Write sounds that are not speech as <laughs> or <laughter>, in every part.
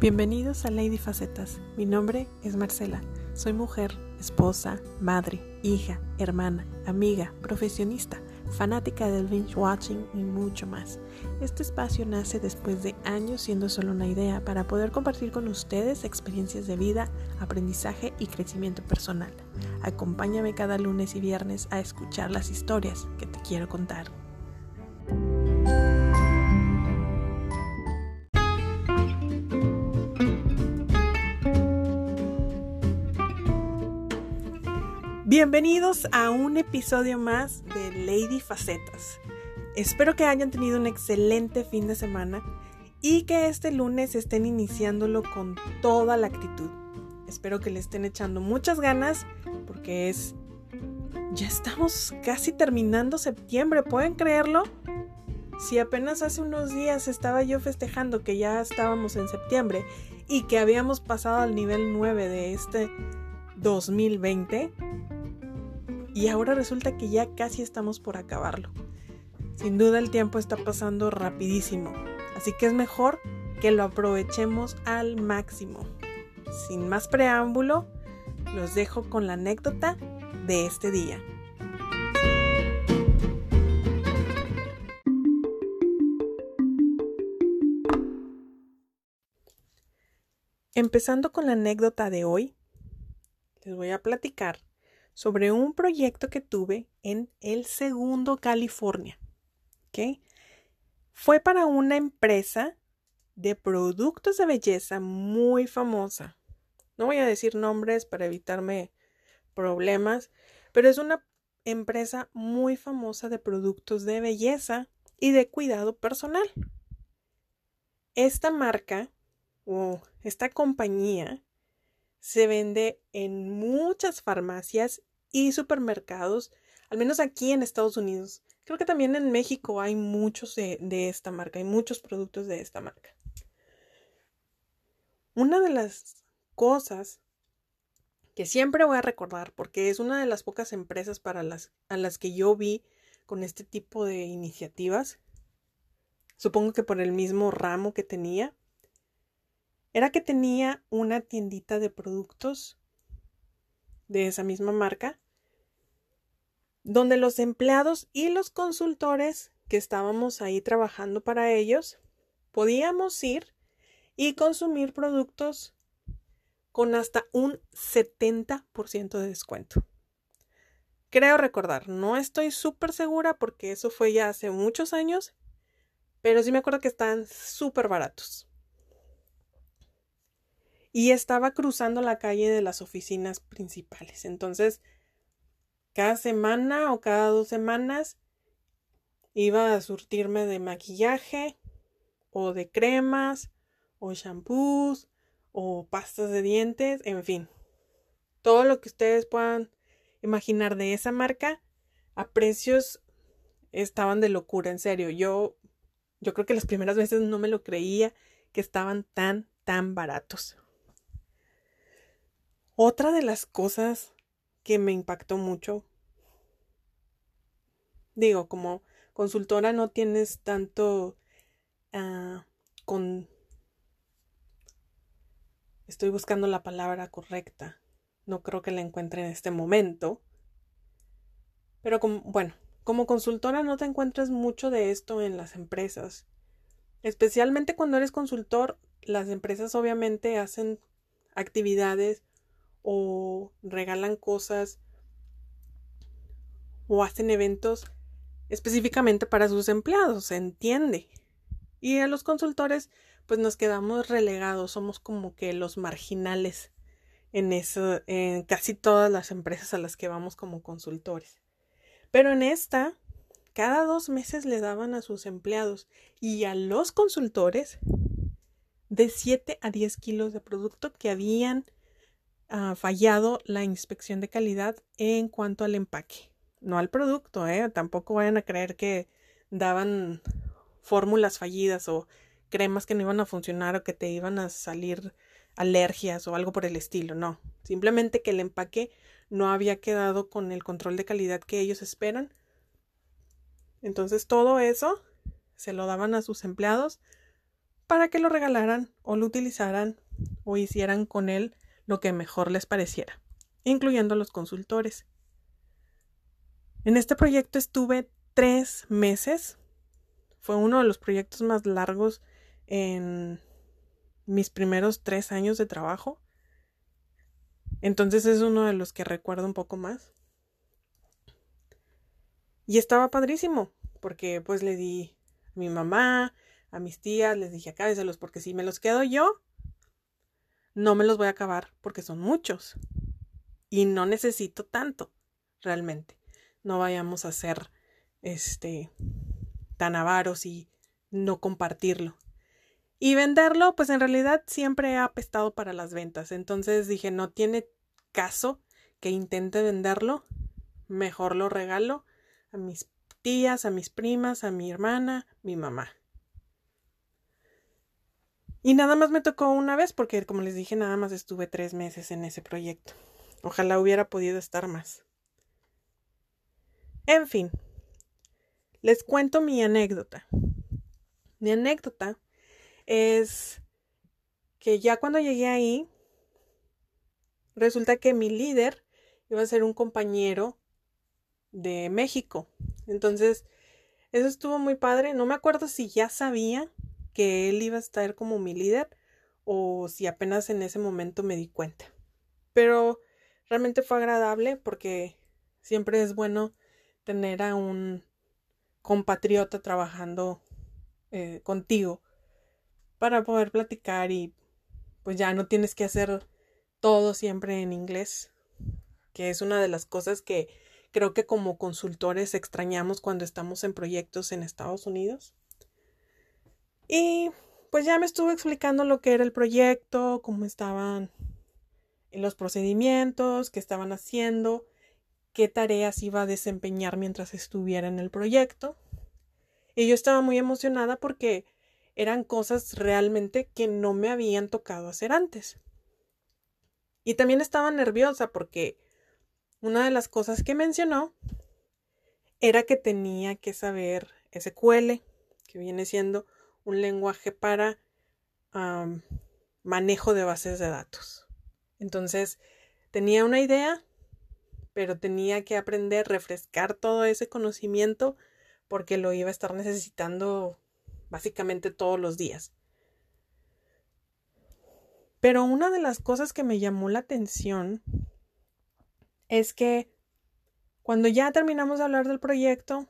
Bienvenidos a Lady Facetas. Mi nombre es Marcela. Soy mujer, esposa, madre, hija, hermana, amiga, profesionista, fanática del binge watching y mucho más. Este espacio nace después de años siendo solo una idea para poder compartir con ustedes experiencias de vida, aprendizaje y crecimiento personal. Acompáñame cada lunes y viernes a escuchar las historias que te quiero contar. Bienvenidos a un episodio más de Lady Facetas. Espero que hayan tenido un excelente fin de semana y que este lunes estén iniciándolo con toda la actitud. Espero que le estén echando muchas ganas porque es... Ya estamos casi terminando septiembre, ¿pueden creerlo? Si apenas hace unos días estaba yo festejando que ya estábamos en septiembre y que habíamos pasado al nivel 9 de este 2020, y ahora resulta que ya casi estamos por acabarlo. Sin duda el tiempo está pasando rapidísimo, así que es mejor que lo aprovechemos al máximo. Sin más preámbulo, los dejo con la anécdota de este día. Empezando con la anécdota de hoy, les voy a platicar sobre un proyecto que tuve en el segundo California. Fue para una empresa de productos de belleza muy famosa. No voy a decir nombres para evitarme problemas, pero es una empresa muy famosa de productos de belleza y de cuidado personal. Esta marca o esta compañía se vende en muchas farmacias y supermercados, al menos aquí en Estados Unidos. Creo que también en México hay muchos de, esta marca, hay muchos productos de esta marca. Una de las cosas que siempre voy a recordar, porque es una de las pocas empresas para las, a las que yo vi con este tipo de iniciativas, supongo que por el mismo ramo que tenía, era que tenía una tiendita de productos de esa misma marca, donde los empleados y los consultores que estábamos ahí trabajando para ellos, podíamos ir y consumir productos con hasta un 70% de descuento. Creo recordar, no estoy súper segura porque eso fue ya hace muchos años, pero sí me acuerdo que están súper baratos y estaba cruzando la calle de las oficinas principales. Entonces, cada semana o cada dos semanas iba a surtirme de maquillaje o de cremas o shampoos o pastas de dientes, en fin. Todo lo que ustedes puedan imaginar de esa marca a precios estaban de locura, en serio. Yo yo creo que las primeras veces no me lo creía que estaban tan tan baratos. Otra de las cosas que me impactó mucho, digo, como consultora no tienes tanto ah, con... Estoy buscando la palabra correcta. No creo que la encuentre en este momento. Pero como, bueno, como consultora no te encuentras mucho de esto en las empresas. Especialmente cuando eres consultor, las empresas obviamente hacen actividades o regalan cosas o hacen eventos específicamente para sus empleados, se entiende. Y a los consultores pues nos quedamos relegados, somos como que los marginales en eso, en casi todas las empresas a las que vamos como consultores. Pero en esta, cada dos meses le daban a sus empleados y a los consultores de 7 a 10 kilos de producto que habían fallado la inspección de calidad en cuanto al empaque, no al producto, ¿eh? Tampoco vayan a creer que daban fórmulas fallidas o cremas que no iban a funcionar o que te iban a salir alergias o algo por el estilo, no. Simplemente que el empaque no había quedado con el control de calidad que ellos esperan. Entonces todo eso se lo daban a sus empleados para que lo regalaran o lo utilizaran o hicieran con él lo que mejor les pareciera, incluyendo los consultores. En este proyecto estuve tres meses. Fue uno de los proyectos más largos en mis primeros tres años de trabajo. Entonces es uno de los que recuerdo un poco más. Y estaba padrísimo, porque pues le di a mi mamá, a mis tías, les dije acábeselos, porque si me los quedo yo, no me los voy a acabar, porque son muchos. Y no necesito tanto, realmente. No vayamos a ser, este, tan avaros y no compartirlo. Y venderlo, pues en realidad siempre ha apestado para las ventas. Entonces dije, no tiene caso que intente venderlo. Mejor lo regalo a mis tías, a mis primas, a mi hermana, mi mamá. Y nada más me tocó una vez porque, como les dije, nada más estuve tres meses en ese proyecto. Ojalá hubiera podido estar más. En fin, les cuento mi anécdota. Mi anécdota es que ya cuando llegué ahí, resulta que mi líder iba a ser un compañero de México. Entonces, eso estuvo muy padre. No me acuerdo si ya sabía que él iba a estar como mi líder o si apenas en ese momento me di cuenta. Pero realmente fue agradable porque siempre es bueno tener a un compatriota trabajando eh, contigo para poder platicar y pues ya no tienes que hacer todo siempre en inglés, que es una de las cosas que creo que como consultores extrañamos cuando estamos en proyectos en Estados Unidos. Y pues ya me estuvo explicando lo que era el proyecto, cómo estaban los procedimientos, qué estaban haciendo, qué tareas iba a desempeñar mientras estuviera en el proyecto. Y yo estaba muy emocionada porque eran cosas realmente que no me habían tocado hacer antes. Y también estaba nerviosa porque una de las cosas que mencionó era que tenía que saber SQL, que viene siendo un lenguaje para manejo de bases de datos. Entonces, tenía una idea, pero tenía que aprender, refrescar todo ese conocimiento porque lo iba a estar necesitando básicamente todos los días. Pero una de las cosas que me llamó la atención es que cuando ya terminamos de hablar del proyecto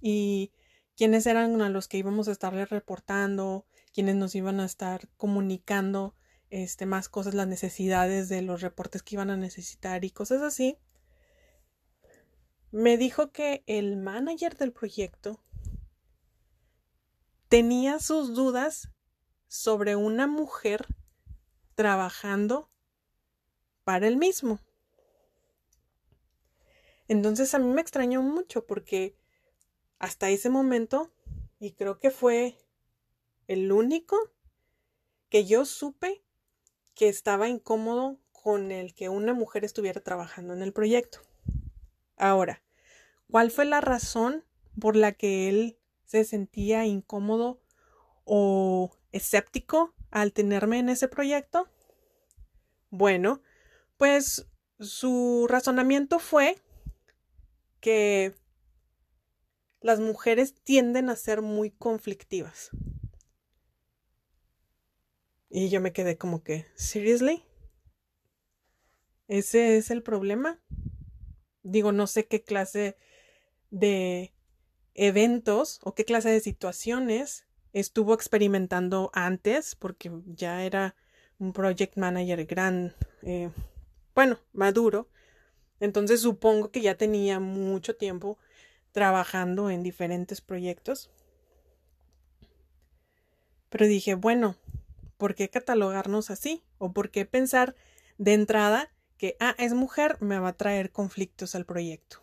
y quiénes eran a los que íbamos a estarle reportando, quiénes nos iban a estar comunicando este, más cosas, las necesidades de los reportes que iban a necesitar y cosas así, me dijo que el manager del proyecto tenía sus dudas sobre una mujer trabajando para él mismo. Entonces a mí me extrañó mucho porque hasta ese momento, y creo que fue el único que yo supe que estaba incómodo con el que una mujer estuviera trabajando en el proyecto. Ahora, ¿cuál fue la razón por la que él se sentía incómodo o escéptico al tenerme en ese proyecto? Bueno, pues su razonamiento fue que las mujeres tienden a ser muy conflictivas. Y yo me quedé como que, ¿seriously? ¿Ese es el problema? Digo, no sé qué clase de eventos o qué clase de situaciones estuvo experimentando antes, porque ya era un project manager gran, eh, bueno, maduro. Entonces supongo que ya tenía mucho tiempo trabajando en diferentes proyectos. Pero dije, bueno, ¿por qué catalogarnos así? ¿O por qué pensar de entrada que, ah, es mujer, me va a traer conflictos al proyecto?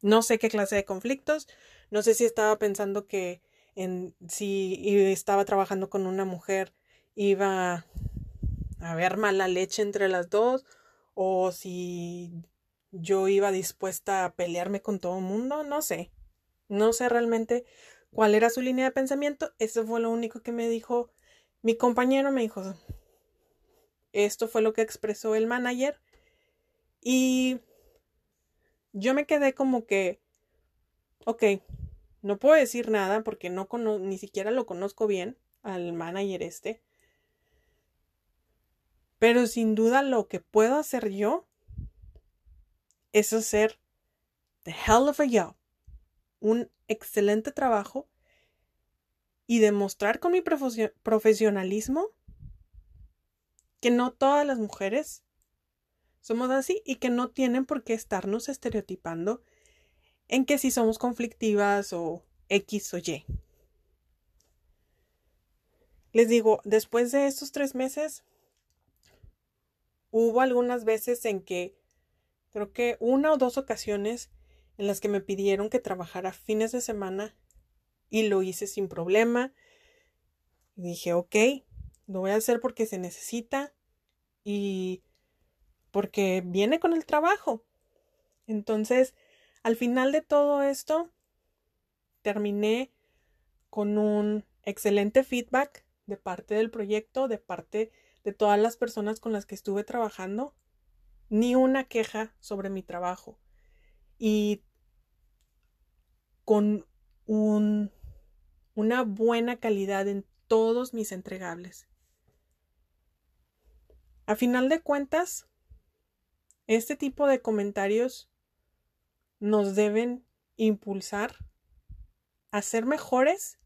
No sé qué clase de conflictos, no sé si estaba pensando que en, si estaba trabajando con una mujer iba a haber mala leche entre las dos o si yo iba dispuesta a pelearme con todo el mundo, no sé. No sé realmente cuál era su línea de pensamiento. Eso fue lo único que me dijo mi compañero. Me dijo, esto fue lo que expresó el manager. Y yo me quedé como que, ok, no puedo decir nada porque no ni siquiera lo conozco bien al manager este. Pero sin duda lo que puedo hacer yo es hacer the hell of a job, un excelente trabajo y demostrar con mi profesionalismo que no todas las mujeres somos así y que no tienen por qué estarnos estereotipando en que si somos conflictivas o X o Y. Les digo, después de estos tres meses, hubo algunas veces en que, creo que una o dos ocasiones en las que me pidieron que trabajara fines de semana y lo hice sin problema. Dije, ok, lo voy a hacer porque se necesita y porque viene con el trabajo. Entonces, al final de todo esto, terminé con un excelente feedback de parte del proyecto, de parte de todas las personas con las que estuve trabajando, ni una queja sobre mi trabajo. Y con un, una buena calidad en todos mis entregables. A final de cuentas, este tipo de comentarios nos deben impulsar a ser mejores,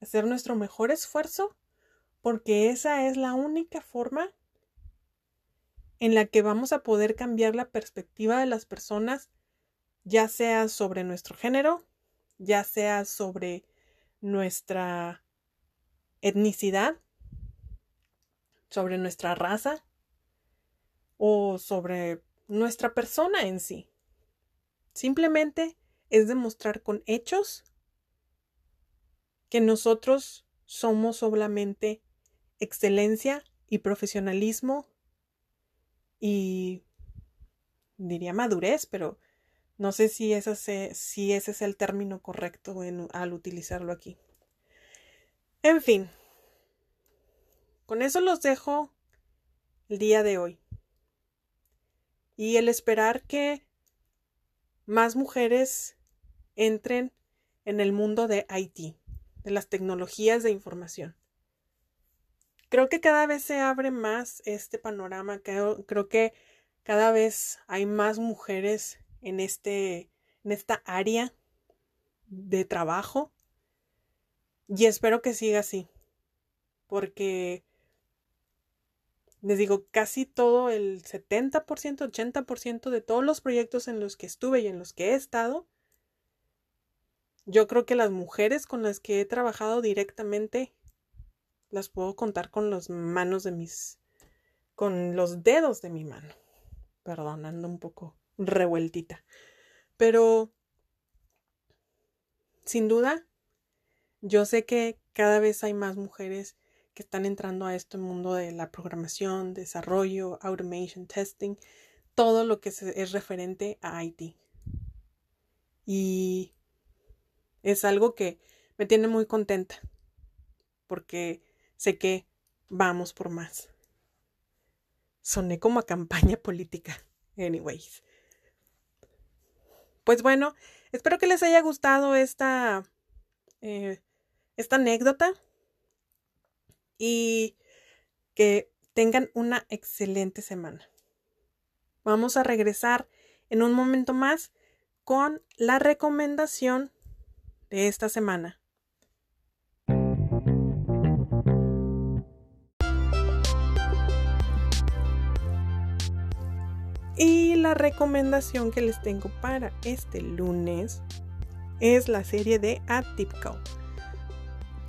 a hacer nuestro mejor esfuerzo, porque esa es la única forma en la que vamos a poder cambiar la perspectiva de las personas, ya sea sobre nuestro género, ya sea sobre nuestra etnicidad, sobre nuestra raza o sobre nuestra persona en sí. Simplemente es demostrar con hechos que nosotros somos solamente excelencia y profesionalismo y diría madurez, pero no sé si ese, si ese es el término correcto al utilizarlo aquí. En fin, con eso los dejo el día de hoy y el esperar que más mujeres entren en el mundo de IT, de las tecnologías de información. Creo que cada vez se abre más este panorama, creo, que cada vez hay más mujeres en, este, en esta área de trabajo. Y espero que siga así, porque les digo, casi todo el 70%, 80% de todos los proyectos en los que estuve y en los que he estado, yo creo que las mujeres con las que he trabajado directamente las puedo contar con las manos de mis, con los dedos de mi mano. Perdón, ando un poco revueltita. Pero, sin duda, yo sé que cada vez hay más mujeres que están entrando a este mundo de la programación, desarrollo, automation, testing, todo lo que es referente a IT. Y es algo que me tiene muy contenta porque sé que vamos por más. Soné como a campaña <laughs> política. Anyways. Pues bueno, espero que les haya gustado esta, eh, esta anécdota y que tengan una excelente semana. Vamos a regresar en un momento más con la recomendación de esta semana. Y la recomendación que les tengo para este lunes es la serie de Atypical.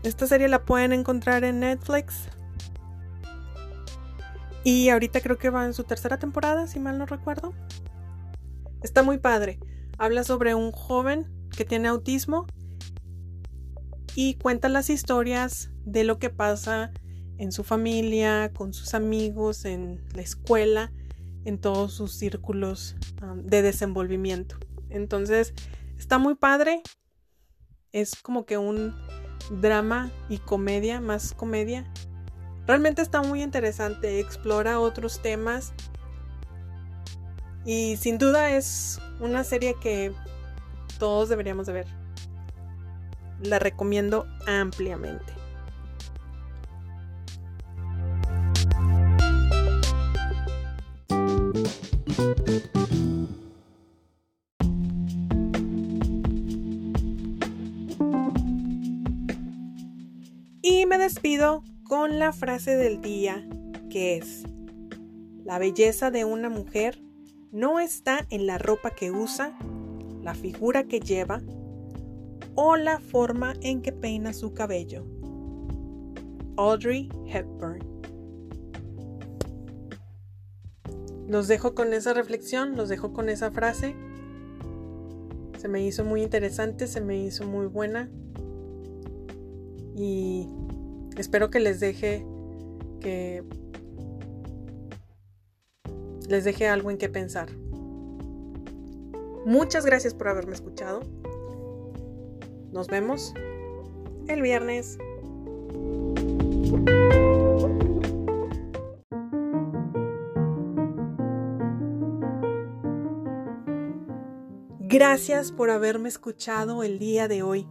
Esta serie la pueden encontrar en Netflix. Y ahorita creo que va en su tercera temporada, si mal no recuerdo. Está muy padre. Habla sobre un joven que tiene autismo y cuenta las historias de lo que pasa en su familia, con sus amigos, en la escuela, en todos sus círculos de desenvolvimiento. Entonces, está muy padre. es como que un drama y comedia, más comedia. Realmente está muy interesante, explora otros temas y sin duda es una serie que todos deberíamos de ver. La recomiendo ampliamente. Y me despido con la frase del día que es, la belleza de una mujer no está en la ropa que usa, la figura que lleva o la forma en que peina su cabello. Audrey Hepburn. Los dejo con esa reflexión, los dejo con esa frase. Se me hizo muy interesante, se me hizo muy buena. Y espero que les deje que les deje algo en qué pensar. Muchas gracias por haberme escuchado. Nos vemos el viernes. Gracias por haberme escuchado el día de hoy.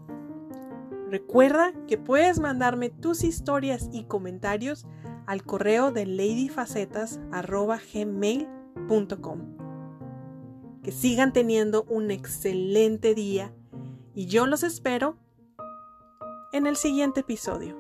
Recuerda que puedes mandarme tus historias y comentarios al correo de ladyfacetas.gmail.com. Que sigan teniendo un excelente día y yo los espero en el siguiente episodio.